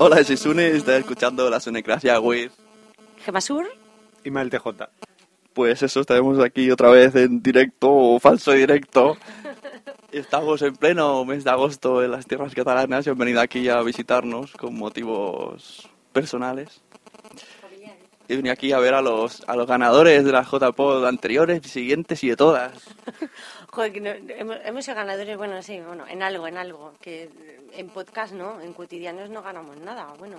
Hola, soy Sune y estás escuchando la Sunecracia with... Gemasur. Ismael TJ. Pues eso, estaremos aquí otra vez en directo o falso directo. Estamos en pleno mes de agosto en las tierras catalanas y han venido aquí a visitarnos con motivos personales. He venido aquí a ver a los, a los ganadores de las JPod anteriores, siguientes y de todas. Joder, que no- hemos, hemos sido ganadores, bueno, sí, bueno, en algo, en algo. Que en podcast no, en cotidianos no ganamos nada. Bueno,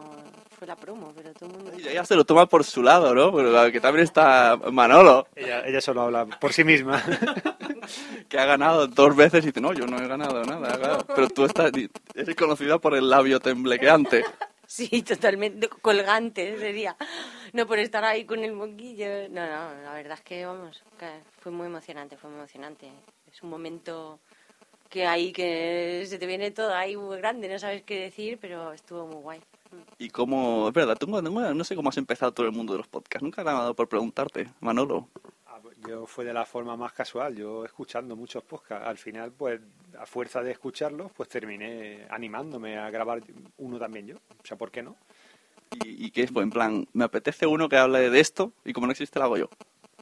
fue la promo, pero todo el mundo. Y ella se lo toma por su lado, ¿no? Pero que también está Manolo, Ella, ella solo habla por sí misma. que ha ganado dos veces y dice, no, yo no he ganado nada, claro. Pero tú estás, eres conocida por el labio temblequeante. Sí, totalmente colgante sería. No por estar ahí con el moquillo. No, no, la verdad es que, vamos, que fue muy emocionante, fue muy emocionante. Es un momento que ahí que se te viene todo ahí muy grande, no sabes qué decir, pero estuvo muy guay. Y cómo, es verdad, tengo- tengo- no sé cómo has empezado todo el mundo de los podcasts. Nunca me ha dado por preguntarte, Manolo. Ah, pues Yo fue de la forma más casual, yo escuchando muchos podcasts. Al final, pues, a fuerza de escucharlos, pues terminé animándome a grabar uno también yo. O sea, ¿por qué no? ¿Y, y qué es? Pues en plan, me apetece uno que hable de esto y como no existe lo hago yo.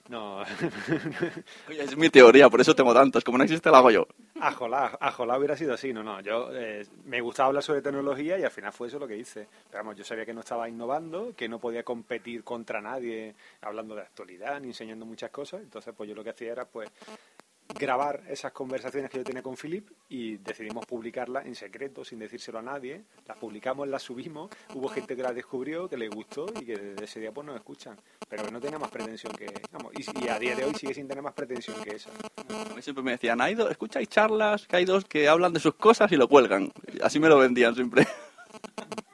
No, Oye, es mi teoría, por eso tengo tantos. Como no existe lo hago yo. ajolá, ajolá hubiera sido así, no, no. Yo eh, me gustaba hablar sobre tecnología y al final fue eso lo que hice. Pero vamos, yo sabía que no estaba innovando, que no podía competir contra nadie hablando de actualidad ni enseñando muchas cosas. Entonces, pues yo lo que hacía era, pues, grabar esas conversaciones que yo tenía con Philip y decidimos publicarlas en secreto, sin decírselo a nadie. Las publicamos, las subimos. Hubo gente que las descubrió, que les gustó y que desde ese día pues nos escuchan. Pero que no tenía más pretensión que... Vamos, y, y a día de hoy sigue sin tener más pretensión que esa. A mí siempre me decían, hay dos, escucháis charlas, que hay dos que hablan de sus cosas y lo cuelgan. Así me lo vendían siempre.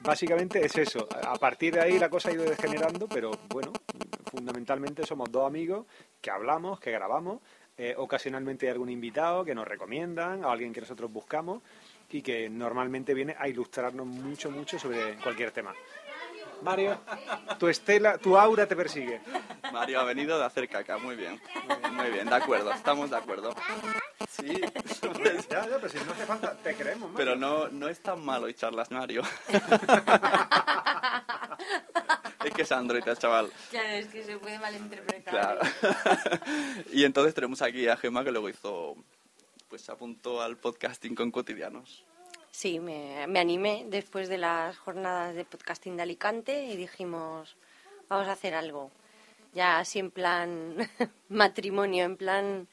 Básicamente es eso. A partir de ahí la cosa ha ido degenerando, pero bueno, fundamentalmente somos dos amigos que hablamos, que grabamos. Eh, ocasionalmente hay algún invitado que nos recomiendan, a alguien que nosotros buscamos y que normalmente viene a ilustrarnos mucho, mucho sobre cualquier tema. Mario, tu estela, tu aura te persigue. Mario ha venido de hacer caca, muy bien. Muy bien, de acuerdo, estamos de acuerdo. Sí, Ya, ya, pero si no hace falta, te creemos, Mario. pero no, no es tan malo y charlas, Mario. es que es Android, chaval. Claro, es que se puede malinterpretar. Claro. y entonces tenemos aquí a Gema que luego hizo, pues se apuntó al podcasting con cotidianos. Sí, me, me animé después de las jornadas de podcasting de Alicante y dijimos, vamos a hacer algo. Ya así en plan matrimonio, en plan,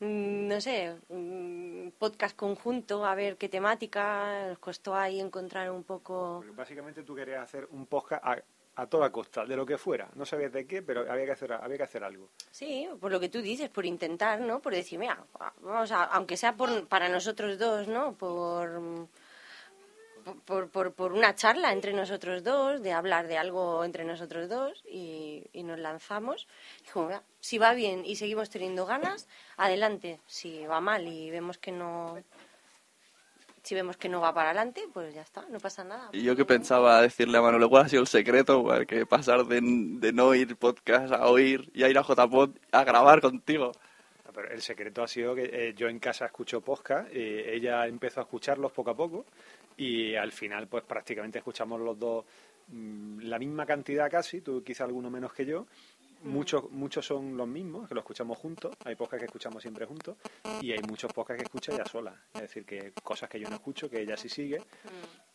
mm, no sé, mm, podcast conjunto, a ver qué temática. Nos costó ahí encontrar un poco... Porque básicamente tú querías hacer un podcast a, toda costa, de lo que fuera. No sabías de qué, pero había que hacer, había que hacer algo. Sí, por lo que tú dices, por intentar, ¿no? Por decir, mira, vamos a, aunque sea por, para nosotros dos, ¿no? Por, por, por, una charla entre nosotros dos, de hablar de algo entre nosotros dos y, y nos lanzamos. Dijo, "Mira, si va bien y seguimos teniendo ganas, adelante. Si va mal y vemos que no, Si vemos que no va para adelante, pues ya está, no pasa nada. Y yo que pensaba decirle a Manuel, ¿cuál ha sido el secreto? Que pasar de, de no oír podcast a oír y a ir a JPod a grabar contigo. No, Pero el secreto ha sido que eh, yo en casa escucho podcast, eh, ella empezó a escucharlos poco a poco y al final pues prácticamente escuchamos los dos mm, la misma cantidad casi, tú quizá alguno menos que yo. Muchos, muchos son los mismos, que los escuchamos juntos. Hay podcasts que escuchamos siempre juntos y hay muchos podcasts que escucha ella sola. Es decir, que cosas que yo no escucho, que ella sí sigue.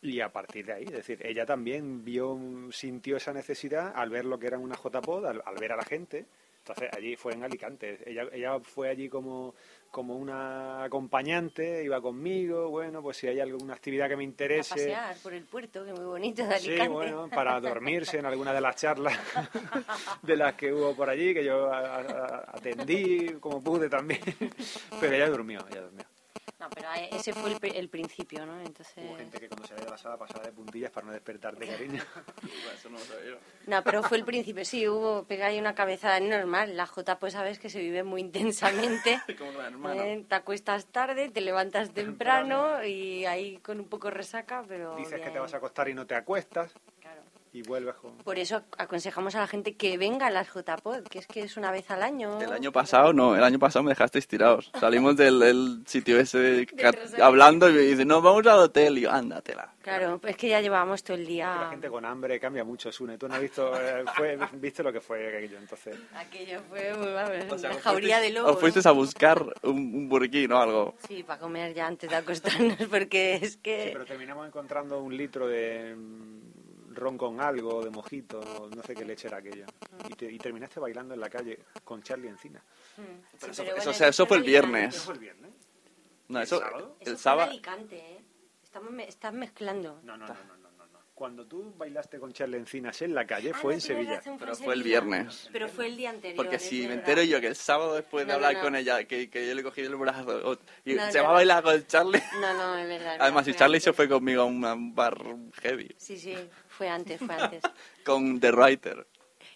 Y a partir de ahí, es decir, ella también vio, sintió esa necesidad al ver lo que era una JPod, al, al ver a la gente. Entonces allí fue en Alicante. Ella, ella fue allí como, como una acompañante, iba conmigo. Bueno, pues si hay alguna actividad que me A interese. pasear por el puerto, que muy bonito de Sí, bueno, para dormirse en alguna de las charlas de las que hubo por allí, que yo a- a- atendí como pude también. Pero ella durmió, ella durmió. No, pero ahí- ese fue el, el principio, ¿no? Entonces... Hubo gente que cuando salía de la sala pasaba de puntillas para no despertar de cariño. Eso no lo sabía. No, pero fue el principio, sí, hubo pegar ahí una cabezada es normal. La J, pues sabes que se vive muy intensamente. Como una hermana. Eh, te acuestas tarde, te levantas temprano y ahí con un poco resaca, pero. Dices que te vas a acostar y no te acuestas Claro. Y vuelves con... Por eso aconsejamos a la gente que venga a las JPod, que es que es una vez al año. El año pasado no, el año pasado me dejasteis tirados. Salimos del el sitio ese hablando y me dice, no, vamos al hotel. Y yo, ándatela. Claro, pues es que ya llevábamos todo el día. La gente con hambre cambia mucho, Sune. Tú no has visto, eh, fue, viste lo que fue aquello, entonces... Aquello fue muy vamos, O sea, una jauría fuisteis- de lobos. Os fuisteis a buscar un, un burquín o algo. Sí, para comer ya antes de acostarnos, porque es que. Sí, pero terminamos encontrando un litro de ron con algo, de mojito, no, sé qué leche era aquello. Y, te- y terminaste bailando en la calle con Charlie Encina. Mm, Pero sí, eso- bueno, eso- o sea, eso fue el viernes. ¿Eso fue el viernes? No, ¿El eso, sábado? Eso el fue sábado. en Alicante, ¿eh? Estamos me- estás mezclando. No, no, no. Cuando tú bailaste con Charlie Encinas en la calle Ah, fue no, en Sevilla. Pero fue el viernes. Pero fue el día anterior. Porque si me entero yo que el sábado después de No, no, hablar no. con ella, que, que yo le cogí el brazo y No, se va a bailar con el Charlie. No, no, es verdad. Además, si Charlie antes. se fue conmigo a un, bar heavy, Sí, sí, fue antes, fue antes. con The Writer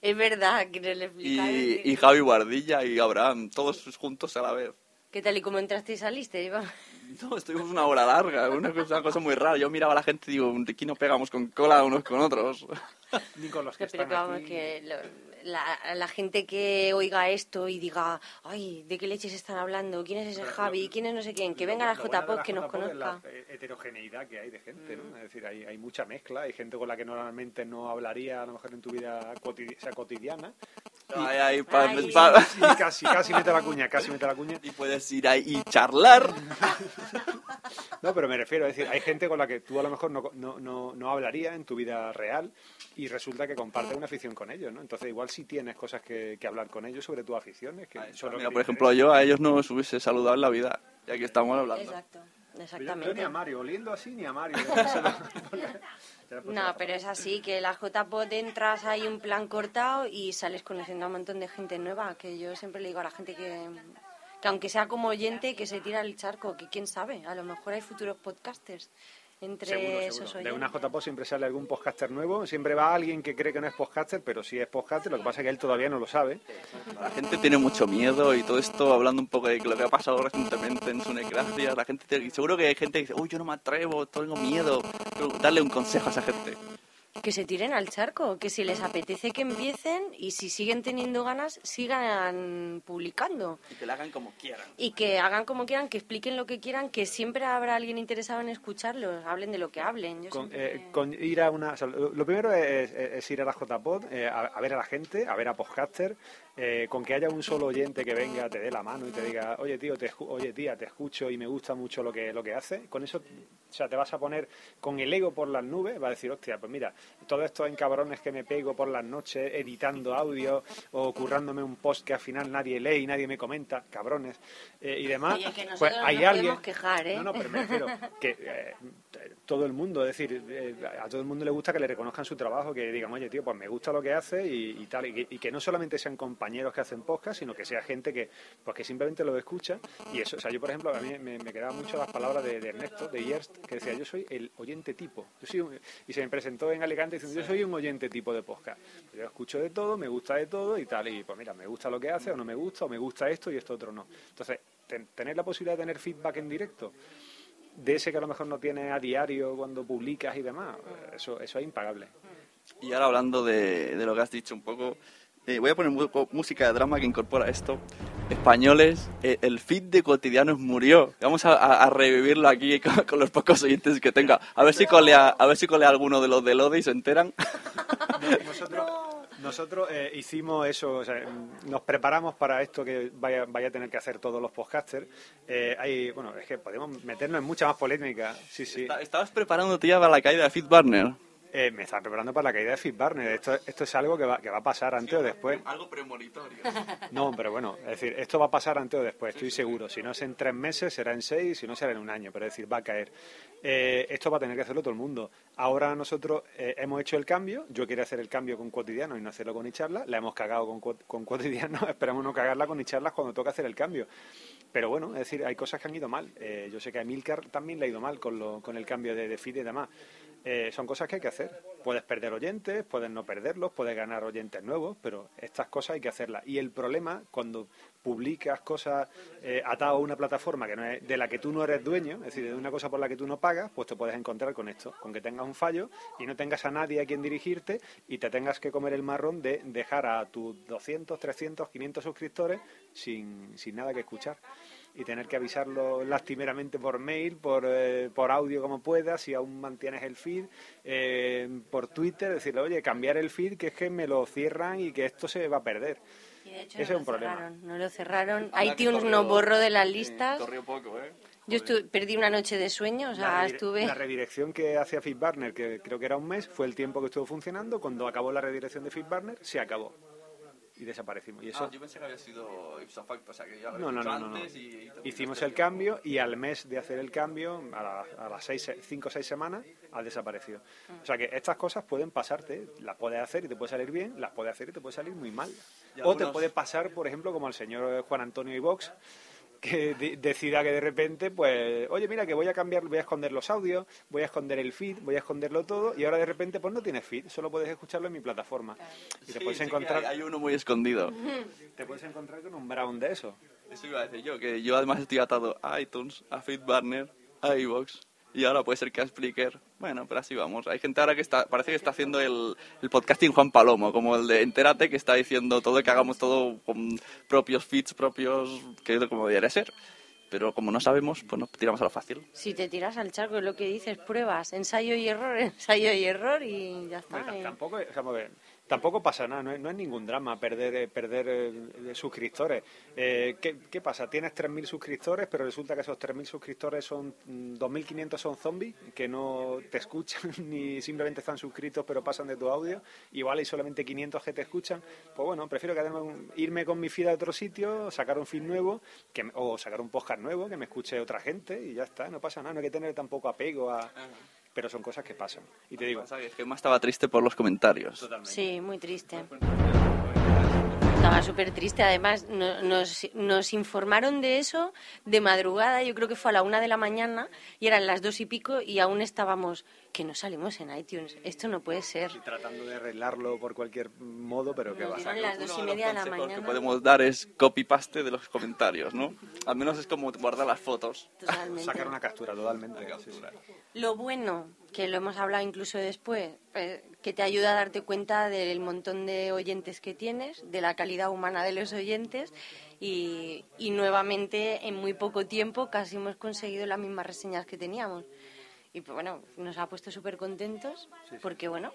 es verdad que no le y, y Javi Guardilla y Abraham, todos juntos a la vez. ¿Qué tal y cómo entraste y saliste? Iba? No, estuvimos una hora larga, una cosa, una cosa muy rara. Yo miraba a la gente y digo, aquí nos pegamos con cola unos con otros. Ni con los que Pero están que vamos, aquí. que lo- la, la gente que oiga esto y diga, ay, ¿de qué leches están hablando? ¿Quién es ese Pero Javi? lo- ¿Quién es no sé quién? Que Lo- venga a la lo bueno de JPod que nos JPod es conozca. La eh, heterogeneidad que hay de gente, ¿no? Es decir, hay, hay mucha mezcla, hay gente con la que normalmente no hablaría a lo mejor en tu vida cotidi- o sea, cotidiana. Ahí, ahí, pa- Ay. pa- Y casi, casi mete la cuña, casi mete la cuña. y puedes ir ahí y charlar. No, pero me refiero, es decir, hay gente con la que tú a lo mejor no, no, no, no hablarías en tu vida real y resulta que compartes una afición con ellos, ¿no? Entonces igual sí tienes cosas que, que hablar con ellos sobre tus aficiones. Que Mira, que por ejemplo, yo a ellos no os hubiese saludado en la vida, ya que estamos hablando. Exacto, Yo- Yo, exactamente. ni a Mario, oliendo así ni a Mario. No, pero es así, que la JPod entras hay un plan cortado y sales conociendo a un montón de gente nueva, que yo siempre le digo a la gente que, que aunque sea como oyente, que se tira el charco, que quién sabe, a lo mejor hay futuros podcasters entre Seguro, esos seguro. De una. JPO siempre sale algún podcaster nuevo, siempre va alguien que cree que no es podcaster, pero sí es podcaster, lo que pasa es que él todavía no lo sabe. La gente tiene mucho miedo y todo esto, hablando un poco de lo que ha pasado recientemente en Sunecracia, la gente, tiene- seguro que hay gente que dice, uy, yo no me atrevo, tengo miedo. Pero darle un consejo a esa gente. Que se tiren al charco, que si les apetece que empiecen y si siguen teniendo ganas, sigan publicando. Y que lo hagan como quieran. Y que hagan como quieran, que expliquen lo que quieran, que siempre habrá alguien interesado en escucharlos, hablen de lo que hablen. Yo Con, siempre- eh, con ir a una, o sea, lo, primero es, es- es ir a la JPod, eh, a, a ver a la gente, a ver a podcaster, eh, con que haya un solo oyente que venga, te dé la mano y te diga, oye tío, te, escu- oye tía, te escucho y me gusta mucho lo que lo que hace. Con eso, o sea, te vas a poner con el ego por las nubes, va a decir, hostia, pues mira, todos estos encabrones que me pego por las noches editando audio o currándome un post que al final nadie lee y nadie me comenta, cabrones eh, y demás. Oye, que pues hay podemos alguien quejar, ¿eh? No, no, pero me refiero que eh, todo el mundo, es decir, eh, a todo el mundo le gusta que le reconozcan su trabajo, que digan, oye, tío, pues me gusta lo que hace y, y tal, y que, y que no solamente sean compañeros que hacen podcast, sino que sea gente que, pues que simplemente lo escucha y eso, o sea, yo por ejemplo, a mí me, me quedaban mucho las palabras de, de Ernesto, de Yerst, que decía, yo soy el oyente tipo, yo soy un- y se me presentó en Alicante diciendo, yo soy un oyente tipo de podcast, yo escucho de todo, me gusta de todo y tal, y pues mira, me gusta lo que hace o no me gusta, o me gusta esto y esto otro no. Entonces, ten- tener la posibilidad de tener feedback en directo, de ese que a lo mejor no tienes a diario cuando publicas y demás. Eso, eso es impagable. Y ahora hablando de, de lo que has dicho un poco, eh, voy a poner música de drama que incorpora esto. Españoles, eh, el feed de cotidianos murió. Vamos a, a- a revivirlo aquí con, con los pocos oyentes que tenga. A ver si colea, a ver si colea alguno de los de Lode y se enteran. Nosotros, nosotros eh, hicimos eso, o sea, nos preparamos para esto que vaya, vaya a tener que hacer todos los podcasters. Eh, hay, bueno, es que podemos meternos en mucha más polémica. Sí, sí. Estabas preparándote ya para la caída de Feedburner. Eh, me están preparando para la caída de Fitbarner. Esto, esto es algo que va, que va a pasar antes o después. Algo premonitorio. No, pero bueno, es decir, esto va a pasar antes o después, estoy seguro. Si no es en tres meses, será en seis, si no será en un año, pero es decir, va a caer. Eh, esto va a tener que hacerlo todo el mundo. Ahora nosotros eh, hemos hecho el cambio, yo quería hacer el cambio con cotidiano y no hacerlo con Icharla, la hemos cagado con, Cuot- con cotidiano, esperamos no cagarla con Icharlas cuando toca hacer el cambio. Pero bueno, es decir, hay cosas que han ido mal. Eh, yo sé que a Emilcar también le ha ido mal con, lo- con el cambio de, de feed y demás. Eh, son cosas que hay que hacer. Puedes perder oyentes, puedes no perderlos, puedes ganar oyentes nuevos, pero estas cosas hay que hacerlas. Y el problema, cuando publicas cosas eh, a una plataforma que no es, de la que tú no eres dueño, es decir, de una cosa por la que tú no pagas, pues te puedes encontrar con esto, con que tengas un fallo y no tengas a nadie a quien dirigirte y te tengas que comer el marrón de dejar a tus 200, 300, 500 suscriptores sin, sin nada que escuchar y tener que avisarlo lastimeramente por mail, por, eh, por audio como puedas, si aún mantienes el feed, eh, por Twitter, decirle, oye, cambiar el feed, que es que me lo cierran y que esto se va a perder. Y de hecho Ese no es un lo problema. cerraron, no lo cerraron. Anda, iTunes corrió- no borró de las listas. Corrió poco, ¿eh? Yo estu- perdí una noche de sueño, o sea, la, estuve... la redirección que hacía FeedBurner, que creo que era un mes, fue el tiempo que estuvo funcionando. Cuando acabó la redirección de FeedBurner, se acabó. Y desaparecimos. Y eso, Ah, yo pensé que había sido ipso facto, o sea, que ya lo No, no, no, no, no. antes y- Hicimos el cambio y al mes de hacer el cambio, a, la- a las seis, cinco o seis semanas, ha desaparecido. O sea que estas cosas pueden pasarte, las puedes hacer y te puede salir bien, las puedes hacer y te puede salir muy mal. O te puede pasar, por ejemplo, como al señor Juan Antonio Ivox, que de- decida que de repente, pues, oye, mira, que voy a cambiar, voy a esconder los audios, voy a esconder el feed, voy a esconderlo todo, y ahora de repente, pues no tienes feed, solo puedes escucharlo en mi plataforma. Y te Sí, puedes sí encontrar, hay, hay uno muy escondido. te puedes encontrar con un brown de eso. Eso iba a decir yo, que yo además estoy atado a iTunes, a Feedburner, a iVoox y ahora puede ser que a Spreaker. Bueno, pero así vamos. Hay gente ahora que está, parece que está haciendo el, el podcasting Juan Palomo, como el de Entérate, que está diciendo todo que hagamos todo con propios feeds, propios, que es como debería ser. Pero como no sabemos, pues nos tiramos a lo fácil. Si te tiras al charco, es lo que dices, pruebas, ensayo y error, ensayo y error y ya está. Bueno, eh. tampoco, o sea, vamos a ver, tampoco pasa nada, no es, no es ningún drama perder eh, perder eh, suscriptores. Eh, ¿qué, qué pasa? Tienes 3.000 suscriptores, pero resulta que esos 3.000 suscriptores son mm, 2.500 son zombies que no te escuchan ni simplemente están suscritos pero pasan de tu audio. Igual hay solamente 500 que te escuchan. Pues bueno, prefiero un- irme con mi feed a otro sitio, sacar un feed nuevo que, o sacar un podcast nuevo que me escuche otra gente y ya está, no pasa nada, no hay que tener tampoco apego a... Pero son cosas que pasan. Y te digo, Pasa que Gemma estaba triste por los comentarios. Sí, muy triste. Estaba súper triste. Además, no- nos, nos informaron de eso de madrugada. Yo creo que fue a la una de la mañana y eran las dos y pico y aún estábamos que no salimos en iTunes. Esto no puede ser. y tratando de arreglarlo por cualquier modo, pero que va. dieron las dos y de media de los la consejos que mañana. podemos dar es copy-paste de los comentarios, ¿no? Al menos es como guardar las fotos. Totalmente. Sacar una captura totalmente. sí. Lo bueno, que lo hemos hablado incluso después, eh, que te ayuda a darte cuenta del montón de oyentes que tienes, de la calidad humana de los oyentes y, y nuevamente en muy poco tiempo casi hemos conseguido las mismas reseñas que teníamos. Y pues bueno, nos ha puesto súper contentos porque bueno,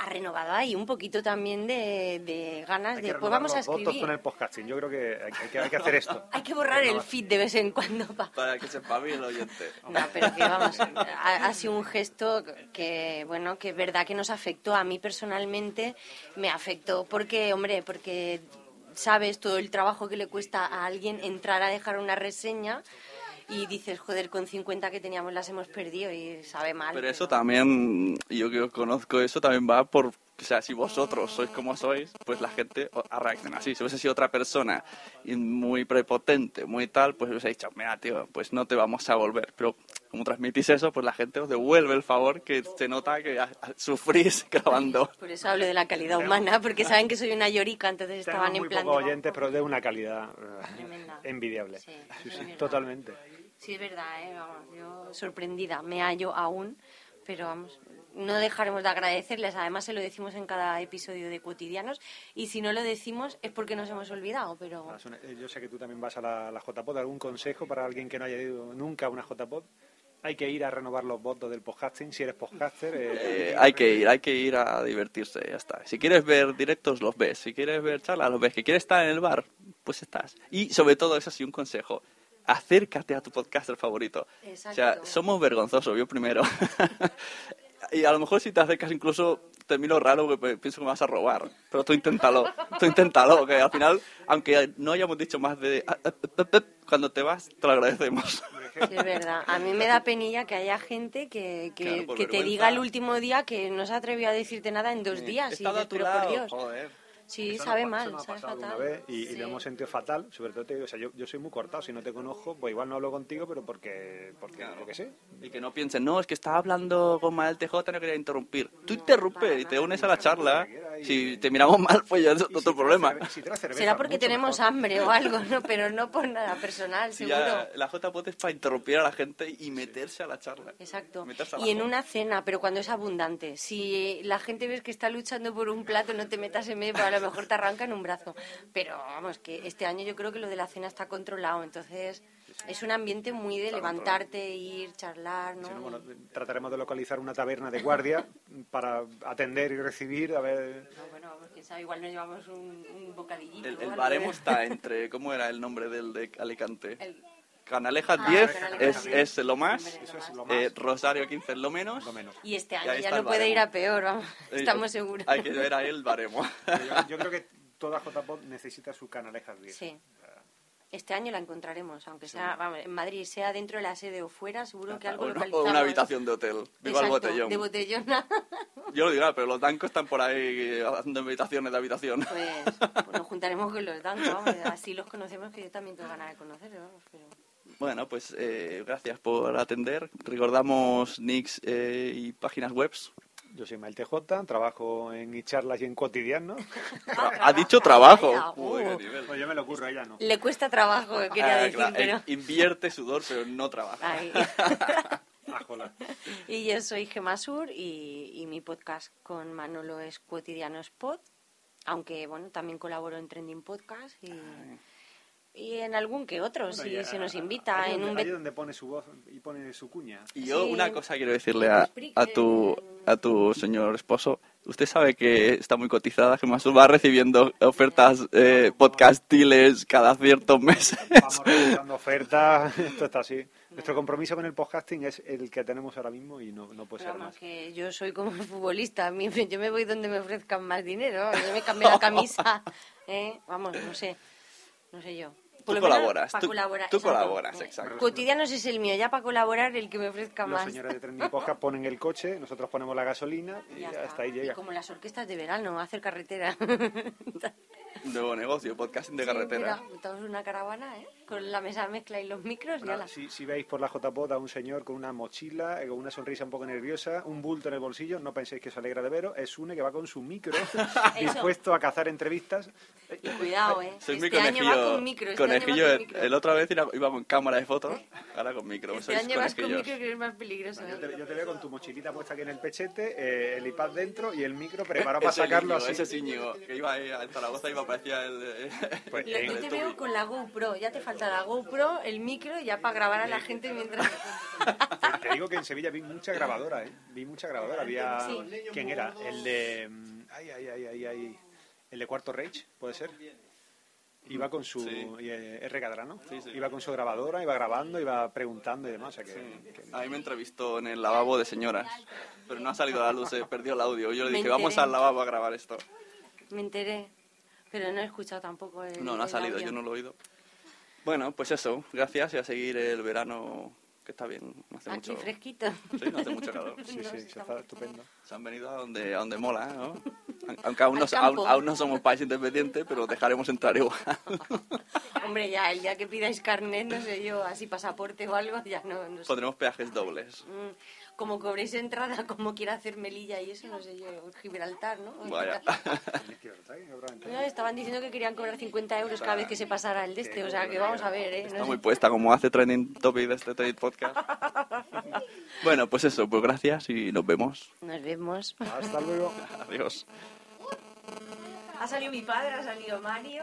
ha renovado ahí un poquito también de, de ganas Hay de que pues vamos a los votos escribir. con el podcasting. Yo creo que hay, hay que, hay que hacer esto. Hay que borrar el feed de vez en cuando pa- Para que sepa bien el oyente. No, pero que vamos, ha, ha sido un gesto que, bueno, que es verdad que nos afectó. A mí personalmente me afectó porque, hombre, porque sabes todo el trabajo que le cuesta a alguien entrar a dejar una reseña y dices, joder, con 50 que teníamos las hemos perdido y sabe mal. Pero eso también, y yo que conozco eso, también va por, o sea, si vosotros sois como sois, pues la gente reacciona así. Si hubiese sido otra persona y muy prepotente, muy tal, pues hubiese dicho, mira, tío, pues no te vamos a volver. Pero como transmitís eso, pues la gente os devuelve el favor que se nota que sufrís grabando. Por eso hablo de la calidad humana, porque saben que soy una llorica, entonces estaban Tenemos en muy plan... pocos de- oyentes, pero de una calidad eh, Tremenda. envidiable. Sí, Sí, sí, totalmente. Sí, es verdad, ¿eh? Vamos, yo sorprendida, me hallo aún, pero vamos, no dejaremos de agradecerles. Además, se lo decimos en cada episodio de Cotidianos y si no lo decimos es porque nos hemos olvidado, pero... Ah, eh, Yo sé que tú también vas a la, la JPod. ¿Algún consejo para alguien que no haya ido nunca a una JPod? Hay que ir a renovar los votos del podcasting. Si eres podcaster, eh, Eh, hay que ir, hay que ir a divertirse, ya está. Si quieres ver directos, los ves. Si quieres ver charlas, los ves. Que quieres estar en el bar, pues estás. Y sobre todo, eso sí, un consejo. Acércate a tu podcaster favorito. O sea, Exacto. somos vergonzosos, yo primero. y a lo mejor si te acercas incluso te miro raro porque pienso que me vas a robar. Pero tú inténtalo, tú inténtalo, que al final, aunque no hayamos dicho más de... ah, ah, ah, ah, Cuando te vas, te lo agradecemos. Sí, es verdad. A mí me da penilla que haya gente que, que, Claro, por que te diga el último día que no se atrevió a decirte nada en dos He días. Y dices, pero por Dios. joder. Sí, Eso sabe nos mal, nos sabe fatal. vez y, y Sí. lo hemos sentido fatal. Sobre todo te digo, o sea, yo, yo soy muy cortado. Si no te conozco, pues igual no hablo contigo, pero porque, porque yo qué sé. Y que no piensen, no, es que estaba hablando con Mael TJ, no quería interrumpir. Tú interrumpe y te unes a la charla. Si te miramos mal, pues ya es si otro te problema. si te Será porque tenemos mejor. hambre o algo, ¿no? Pero no por nada personal, Si seguro. ya la JPOT es para interrumpir a la gente y meterse a la charla. Exacto. Meterse Y en una cena, pero cuando es abundante. Si la gente ves que está luchando por un plato, no te metas en medio, porque a lo mejor te arrancan un brazo. Pero vamos, que este año yo creo que lo de la cena está controlado. Entonces, es un ambiente muy de levantarte, ir, charlar, ¿no? Bueno, trataremos de localizar una taberna de guardia para atender y recibir, a ver... No, bueno, vamos, quién sabe, igual nos llevamos un, un bocadillito. El, el baremo está entre, ¿cómo era el nombre del de Alicante? El- Canalejas Ah, 10 Canalejas es, 10. es lo más, Hombre, Eso es lo más. eh, Rosario 15 es lo menos. lo menos. Y este año ya no puede ir a peor, vamos. Estamos seguros. Hay que ver ahí el baremo. Yo, yo creo que toda JPod necesita su canalejas 10. Sí. Este año la encontraremos, aunque sea vamos, en Madrid, sea dentro de la sede o fuera, seguro que algo O una- localizamos. o una habitación de hotel. Viva el Exacto, botellón. de botellona. Yo lo digo, pero los dancos están por ahí eh, haciendo habitaciones de habitación. Pues, pues nos juntaremos con los dancos, vamos, así los conocemos que yo también tengo ganas de conocer, vamos, pero... Bueno, pues eh, gracias por atender. Recordamos nicks eh, y páginas webs. Yo soy Mael TJ, trabajo en charlas y en cotidiano. ha dicho trabajo. Uy, uh. nivel. Pues yo me lo ocurro, ella no. Le cuesta trabajo, quería Ah, decir, claro, pero... eh, Invierte sudor, pero no trabaja. Ajola. Y yo soy Gemasur y, y mi podcast con Manolo es Cotidianos Pod, aunque bueno, también colaboro en Trending Podcast y, y en algún que otro, Bueno, si se nos invita. Ahí en donde, un ahí donde pone su voz y pone su cuña. Y yo Sí. una cosa quiero decirle a, a tu a tu señor esposo. Usted sabe que está muy cotizada, que más va recibiendo ofertas eh, podcastiles cada ciertos meses. Vamos realizando ofertas, esto está así. Nuestro compromiso con el podcasting es el que tenemos ahora mismo y no, no puede ser más. que yo soy como el futbolista, a mí me- yo me voy donde me ofrezcan más dinero, yo me cambio la camisa, ¿eh? vamos, no sé, no sé yo. Tú lo menos colaboras, pa' tú- colaborar, tú colaboras, exacto. Cotidianos es el mío, ya para colaborar el que me ofrezca Los más. señores de Trending Podcast ponen el coche, nosotros ponemos la gasolina y Ya hasta ahí Y llega. como las orquestas de verano, hacer carretera. Nuevo negocio, podcasting de Sí, carretera. mira, montamos una caravana, ¿eh? Con la mesa mezcla y los micros y Bueno, ala. si, si veis por la JPod a un señor con una mochila, eh, con una sonrisa un poco nerviosa, un bulto en el bolsillo, no penséis que se alegra de veros, es une que va con su micro, dispuesto a cazar entrevistas. Y cuidado, ¿eh? Soy muy este año va conejillo. con micro. Este conejillo, año va el, con micro. el otra vez iba, iba con cámara de fotos, ahora con micro. Este Sois año vas con micro que es más peligroso. Yo ¿eh? te, yo te veo con tu mochilita puesta aquí en el pechete, eh, el iPad dentro y el micro preparado para sacarlo Íñigo, así. Ese es Íñigo, que iba ahí a Zaragoza y me parecía el... eh, Pues, Lo- eh, yo te el veo Toby. con la GoPro, ya te falta la GoPro, el micro, ya para grabar a la gente mientras... Te, te digo que en Sevilla vi mucha grabadora, ¿eh? Vi mucha grabadora. Había... Sí. ¿Quién era? El de... mm, Ay, ay, ay, ay, ay. El de Cuarto Reich, ¿puede ser? Iba con su... Sí. eh, R. Cadrano. Sí, sí. Iba con su grabadora, iba grabando, iba preguntando y demás. O sea que... que- A mí me entrevistó en el lavabo de señoras, pero no ha salido a la luz, se perdió el audio. Yo le dije, vamos al lavabo a grabar esto. Me enteré, pero no he escuchado tampoco el No, no ha salido, audio. yo no lo he oído. Bueno, pues eso, gracias y a seguir el verano, que está bien, no hace Aquí mucho... fresquito. Sí, no hace mucho calor. Sí, No, sí, se está está estupendo. Se han venido a donde, a donde mola, ¿no? Aunque aún no, aún, aún no somos país independiente, pero dejaremos entrar igual. Hombre, ya el día que pidáis carnet, no sé yo, así pasaporte o algo, ya no, no sé. Pondremos peajes dobles. Mm, Como cobréis entrada, como quiera hacer Melilla y eso, no sé yo, Gibraltar, ¿no? Vaya. No, estaban diciendo que querían cobrar 50 euros cada vez que se pasara el de este, o sea que vamos a ver, ¿eh? No Está sé. muy puesta como hace trending topic de este Trade Podcast. Bueno, pues eso, pues gracias y nos vemos. Nos vemos. Hasta luego. Adiós. Ha salido mi padre, ha salido Mario.